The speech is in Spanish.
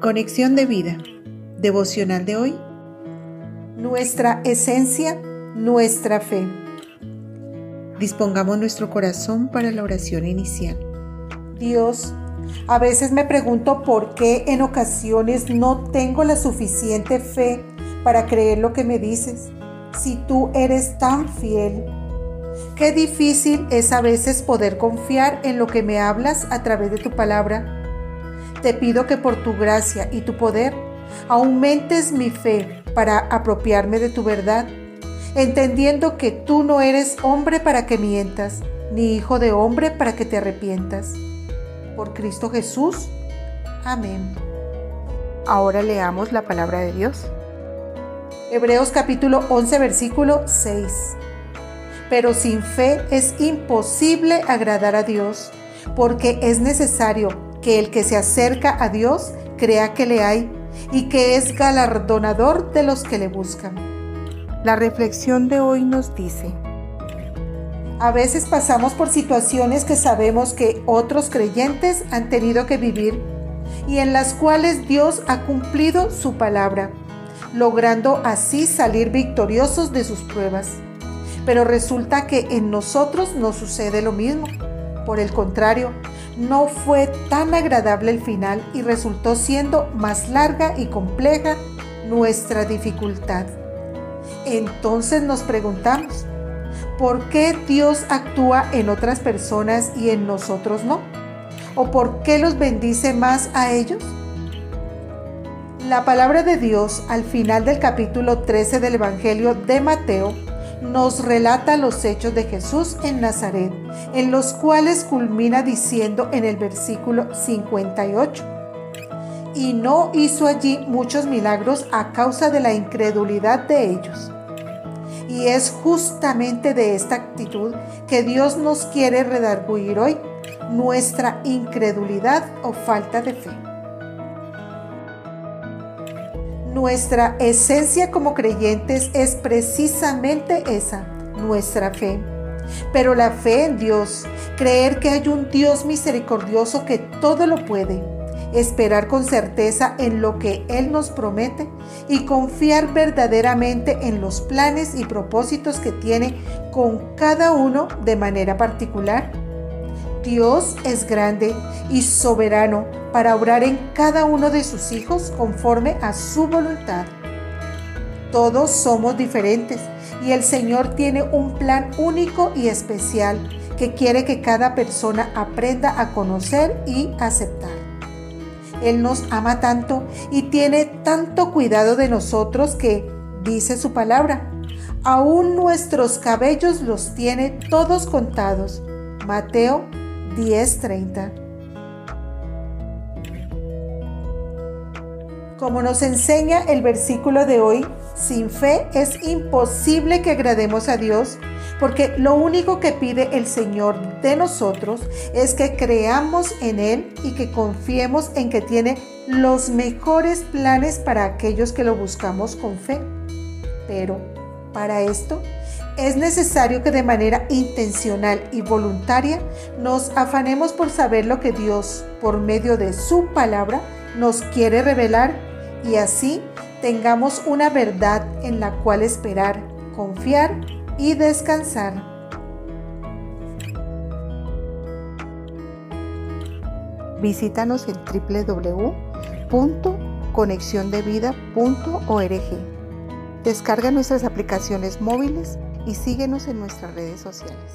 Conexión de vida. Devocional de hoy. Nuestra esencia, nuestra fe. Dispongamos nuestro corazón para la oración inicial. Dios, a veces me pregunto por qué en ocasiones no tengo la suficiente fe para creer lo que me dices, si tú eres tan fiel. Qué difícil es a veces poder confiar en lo que me hablas a través de tu palabra te pido que por tu gracia y tu poder aumentes mi fe para apropiarme de tu verdad, entendiendo que tú no eres hombre para que mientas, ni hijo de hombre para que te arrepientas. Por Cristo Jesús. Amén. Ahora leamos la palabra de Dios. Hebreos capítulo 11 versículo 6. Pero sin fe es imposible agradar a Dios, porque es necesario que el que se acerca a Dios crea que le hay y que es galardonador de los que le buscan. La reflexión de hoy nos dice, a veces pasamos por situaciones que sabemos que otros creyentes han tenido que vivir y en las cuales Dios ha cumplido su palabra, logrando así salir victoriosos de sus pruebas. Pero resulta que en nosotros no sucede lo mismo. Por el contrario, no fue tan agradable el final y resultó siendo más larga y compleja nuestra dificultad. Entonces nos preguntamos, ¿por qué Dios actúa en otras personas y en nosotros no? ¿O por qué los bendice más a ellos? La palabra de Dios al final del capítulo 13 del Evangelio de Mateo nos relata los hechos de Jesús en Nazaret, en los cuales culmina diciendo en el versículo 58, y no hizo allí muchos milagros a causa de la incredulidad de ellos. Y es justamente de esta actitud que Dios nos quiere redarguir hoy, nuestra incredulidad o falta de fe. Nuestra esencia como creyentes es precisamente esa, nuestra fe. Pero la fe en Dios, creer que hay un Dios misericordioso que todo lo puede, esperar con certeza en lo que Él nos promete y confiar verdaderamente en los planes y propósitos que tiene con cada uno de manera particular Dios es grande y soberano para obrar en cada uno de sus hijos conforme a su voluntad. Todos somos diferentes y el Señor tiene un plan único y especial que quiere que cada persona aprenda a conocer y aceptar. Él nos ama tanto y tiene tanto cuidado de nosotros que, dice su palabra, aún nuestros cabellos los tiene todos contados. Mateo 10:30. Como nos enseña el versículo de hoy, sin fe es imposible que agrademos a Dios, porque lo único que pide el Señor de nosotros es que creamos en Él y que confiemos en que tiene los mejores planes para aquellos que lo buscamos con fe. Pero para esto es necesario que de manera intencional y voluntaria nos afanemos por saber lo que Dios, por medio de su palabra, nos quiere revelar y así tengamos una verdad en la cual esperar, confiar y descansar. Visítanos en www.conexiondevida.org. Descarga nuestras aplicaciones móviles y síguenos en nuestras redes sociales.